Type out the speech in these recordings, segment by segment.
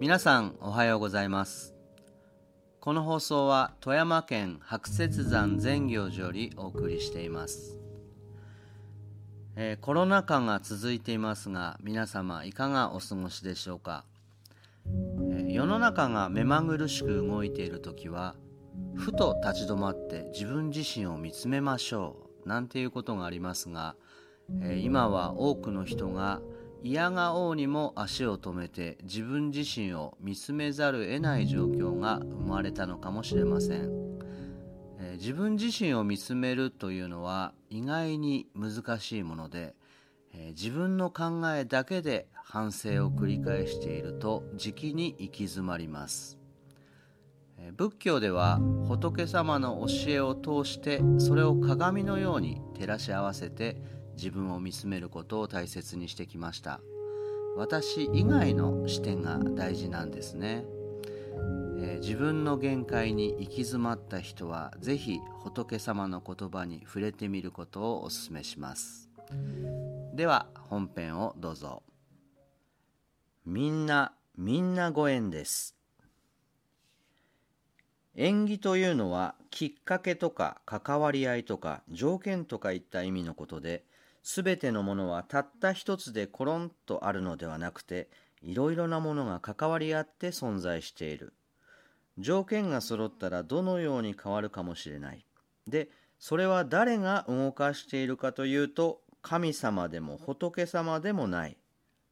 皆さんおはようございます。この放送は富山県白雪山善行寺よりお送りしています、えーコロナ禍が続いていますが皆様いかがお過ごしでしょうか、えー世の中が目まぐるしく動いている時はふと立ち止まって自分自身を見つめましょうなんていうことがありますが、えー今は多くの人が嫌がおうにも足を止めて自分自身を見つめざるを得ない状況が生まれたのかもしれません、えー自分自身を見つめるというのは意外に難しいもので、えー自分の考えだけで反省を繰り返しているとじきに行き詰まります。えー仏教では仏様の教えを通してそれを鏡のように照らし合わせて自分を見つめることを大切にしてきました。私以外の視点が大事なんですね、えー自分の限界に行き詰まった人はぜひ仏様の言葉に触れてみることをお勧めします。では本編をどうぞ。みんなみんなご縁です。縁起というのはきっかけとか関わり合いとか条件とかいった意味のことで全てのものはたった一つでコロンとあるのではなくていろいろなものが関わり合って存在している。条件が揃ったらどのように変わるかもしれない。でそれは誰が動かしているかというと神様でも仏様でもない。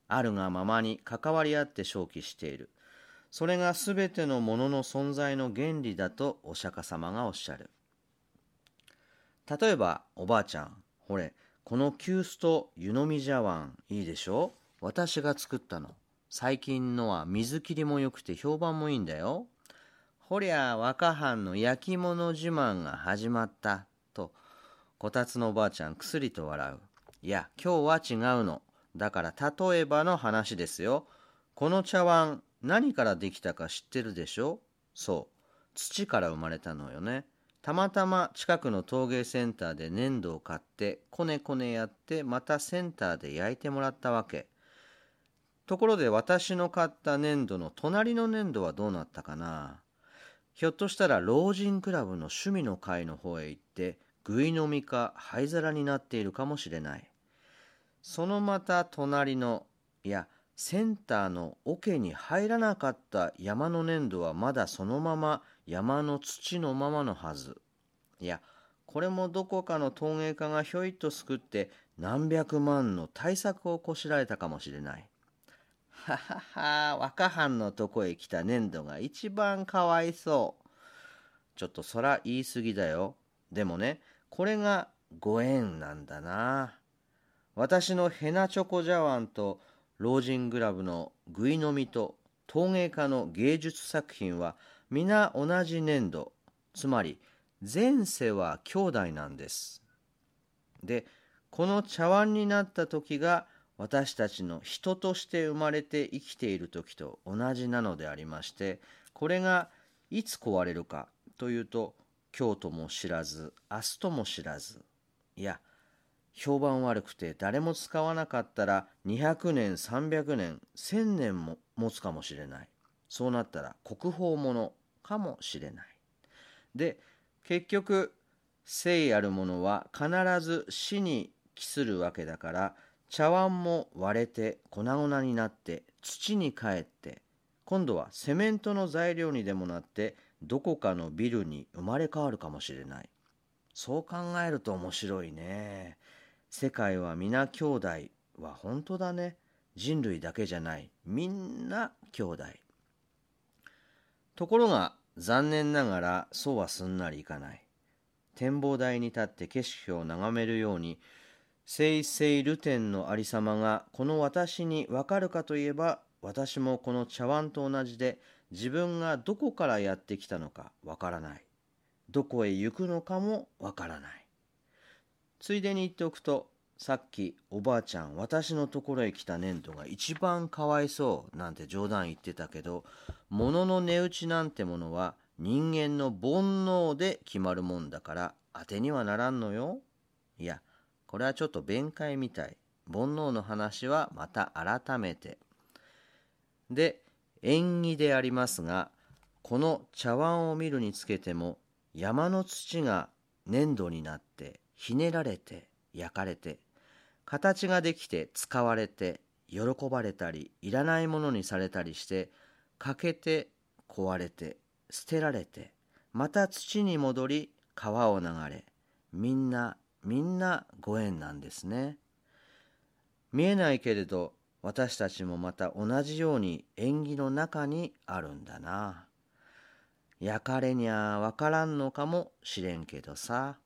あるがままに関わり合って正気している。それがすべてのものの存在の原理だとお釈迦様がおっしゃる。例えば、おばあちゃん、ほれ、この急須と湯飲み茶碗いいでしょ？私が作ったの。最近のは水切りも良くて評判もいいんだよ。ほりゃ、若藩の焼き物自慢が始まった。と、こたつのおばあちゃんくすりと笑う。いや、今日は違うの。だから例えばの話ですよ。この茶碗、何からできたか知ってるでしょ？そう。土から生まれたのよね。たまたま近くの陶芸センターで粘土を買って、こねこねやって、またセンターで焼いてもらったわけ。ところで私の買った粘土の隣の粘土はどうなったかなひょっとしたら老人クラブの趣味の会の方へ行って、ぐい飲みか灰皿になっているかもしれない。そのまた隣の、いや、センターの桶に入らなかった山の粘土はまだそのまま山の土のままのはず。いや、これもどこかの陶芸家がひょいっとすくって何百万の対策をこしらえたかもしれない。ははは、若藩のとこへ来た粘土が一番かわいそう。ちょっとそら言い過ぎだよ。でもね、これがご縁なんだな。私のヘナチョコ茶碗と老人グラブのぐいのみと陶芸家の芸術作品は皆同じ粘土つまり前世は兄弟なんです。でこの茶碗になった時が私たちの人として生まれて生きている時と同じなのでありましてこれがいつ壊れるかというと今日とも知らず明日とも知らずいや評判悪くて誰も使わなかったら200年300年1000年も持つかもしれない。そうなったら国宝物かもしれない。で結局生あるものは必ず死に帰するわけだから茶碗も割れて粉々になって土に帰って今度はセメントの材料にでもなってどこかのビルに生まれ変わるかもしれない。そう考えると面白いね。世界は皆兄弟は本当だね。人類だけじゃない。みんな兄弟。ところが残念ながらそうはすんなりいかない。展望台に立って景色を眺めるように生々ルテンのありさまがこの私にわかるかといえば私もこの茶碗と同じで自分がどこからやってきたのかわからない。どこへ行くのかもわからない。ついでに言っておくとさっきおばあちゃん私のところへ来た粘土が一番かわいそうなんて冗談言ってたけど物の値打ちなんてものは人間の煩悩で決まるもんだから当てにはならんのよ。いやこれはちょっと弁解みたい。煩悩の話はまた改めて。で縁起でありますがこの茶碗を見るにつけても山の土が粘土になってひねられて焼かれて形ができて使われて喜ばれたりいらないものにされたりして欠けて壊れて捨てられてまた土に戻り川を流れみんなみんなご縁なんですね見えないけれど私たちもまた同じように縁起の中にあるんだな焼かれにゃわからんのかもしれんけどさ。